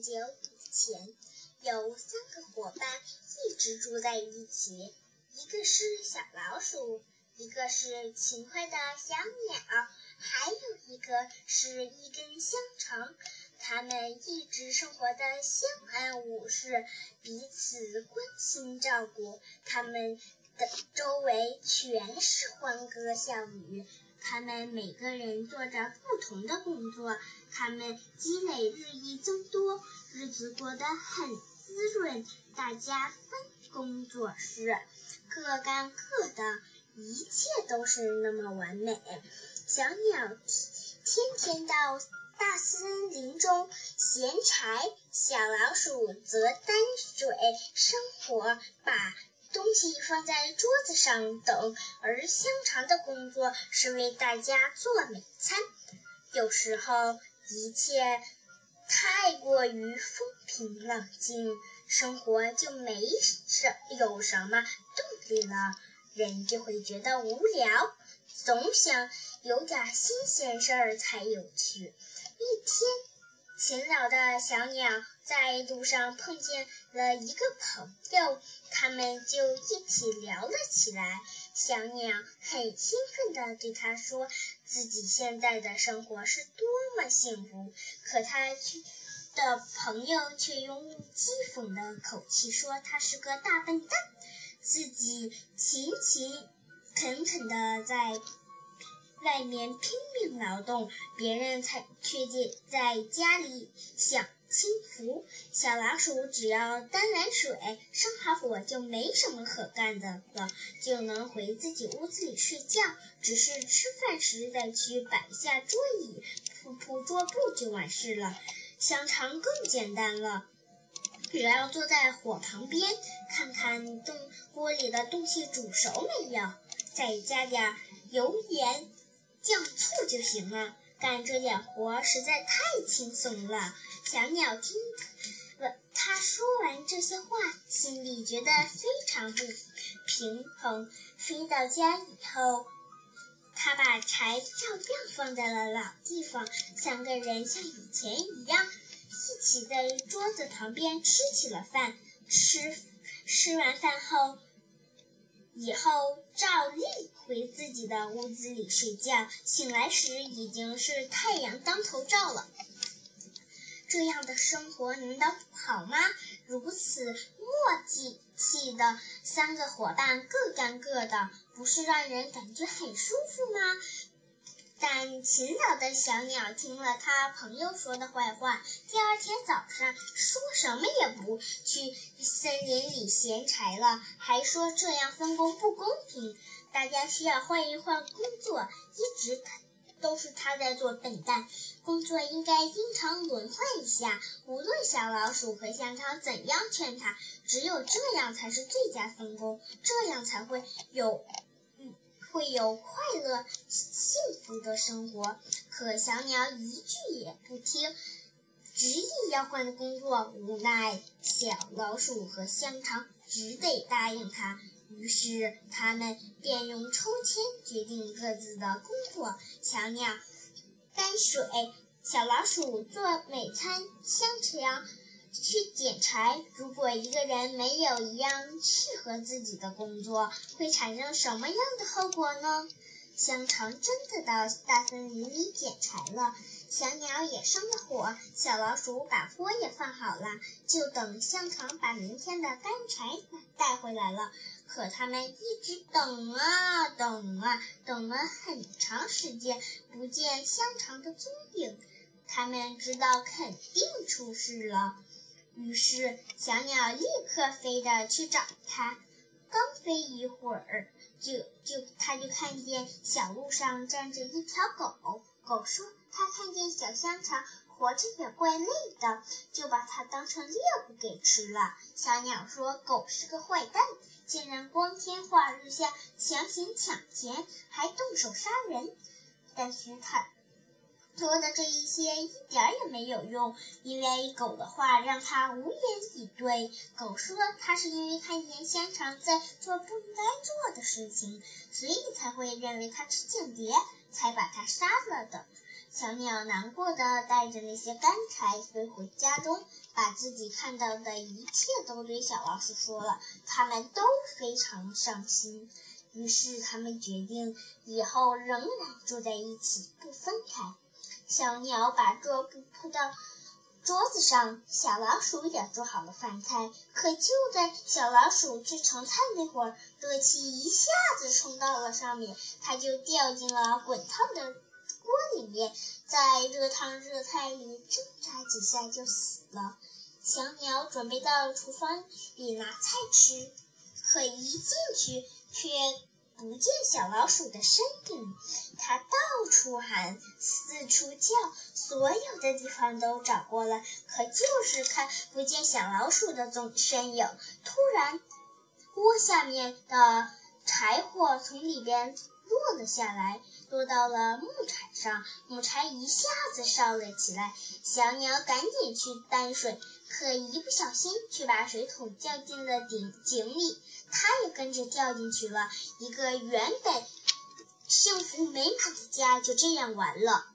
很久以前，有三个伙伴一直住在一起，一个是小老鼠，一个是勤快的小鸟，还有一个是一根香肠。他们一直生活的相安无事，彼此关心照顾。他们的周围全是欢歌笑语。他们每个人做着不同的工作，他们积累日益增多，日子过得很滋润。大家分工做事，各干各的，一切都是那么完美。小鸟天天天到大森林中衔柴，小老鼠则担水生火，把。东西放在桌子上等，而香肠的工作是为大家做美餐。有时候一切太过于风平浪静，生活就没什有什么动力了，人就会觉得无聊，总想有点新鲜事儿才有趣。一天。勤劳的小鸟在路上碰见了一个朋友，他们就一起聊了起来。小鸟很兴奋地对他说：“自己现在的生活是多么幸福。”可他却的朋友却用讥讽的口气说：“他是个大笨蛋，自己勤勤恳恳地在。”外面拼命劳动，别人才却在家里享清福。小老鼠只要端来水、生好火，就没什么可干的了，就能回自己屋子里睡觉。只是吃饭时再去摆下桌椅、铺铺桌布就完事了。香肠更简单了，只要坐在火旁边，看看东锅里的东西煮熟没有，再加点油盐。酱醋就行了，干这点活实在太轻松了。小鸟听了他说完这些话，心里觉得非常不平衡。飞到家以后，他把柴照样放在了老地方。三个人像以前一样，一起在桌子旁边吃起了饭。吃吃完饭后。以后照例回自己的屋子里睡觉，醒来时已经是太阳当头照了。这样的生活难道不好吗？如此默契的三个伙伴各干各的，不是让人感觉很舒服吗？但勤劳的小鸟听了他朋友说的坏话，第二天早上说什么也不去森林里衔柴了，还说这样分工不公平，大家需要换一换工作。一直都是他在做笨蛋，工作应该经常轮换一下。无论小老鼠和香肠怎样劝他，只有这样才是最佳分工，这样才会有。会有快乐、幸福的生活。可小鸟一句也不听，执意要换工作。无奈小老鼠和香肠只得答应他。于是他们便用抽签决定各自的工作。小鸟担水，小老鼠做美餐，香肠。去捡柴。如果一个人没有一样适合自己的工作，会产生什么样的后果呢？香肠真的到大森林里捡柴了，小鸟也生了火，小老鼠把锅也放好了，就等香肠把明天的干柴带回来了。可他们一直等啊等啊，等了很长时间，不见香肠的踪影，他们知道肯定出事了。于是，小鸟立刻飞着去找它。刚飞一会儿，就就它就看见小路上站着一条狗。狗说：“它看见小香肠活着也怪累的，就把它当成猎物给吃了。”小鸟说：“狗是个坏蛋，竟然光天化日下强行抢钱，还动手杀人。”但是它。说的这一些一点也没有用，因为狗的话让他无言以对。狗说他是因为看见香肠在做不该做的事情，所以才会认为他是间谍，才把他杀了的。小鸟难过的带着那些干柴飞回家中，把自己看到的一切都对小老鼠说了。他们都非常伤心，于是他们决定以后仍然住在一起，不分开。小鸟把桌布铺到桌子上，小老鼠也做好了饭菜。可就在小老鼠去盛菜那会儿，热气一下子冲到了上面，它就掉进了滚烫的锅里面，在热汤热菜里挣扎几下就死了。小鸟准备到厨房里拿菜吃，可一进去却不见小老鼠的身影。它到处喊，四处叫，所有的地方都找过了，可就是看不见小老鼠的踪身影。突然，锅下面的柴火从里边落了下来，落到了木柴上，木柴一下子烧了起来。小鸟赶紧去担水，可一不小心却把水桶掉进了井井里，它也跟着掉进去了。一个原本……幸福美满的家就这样完了。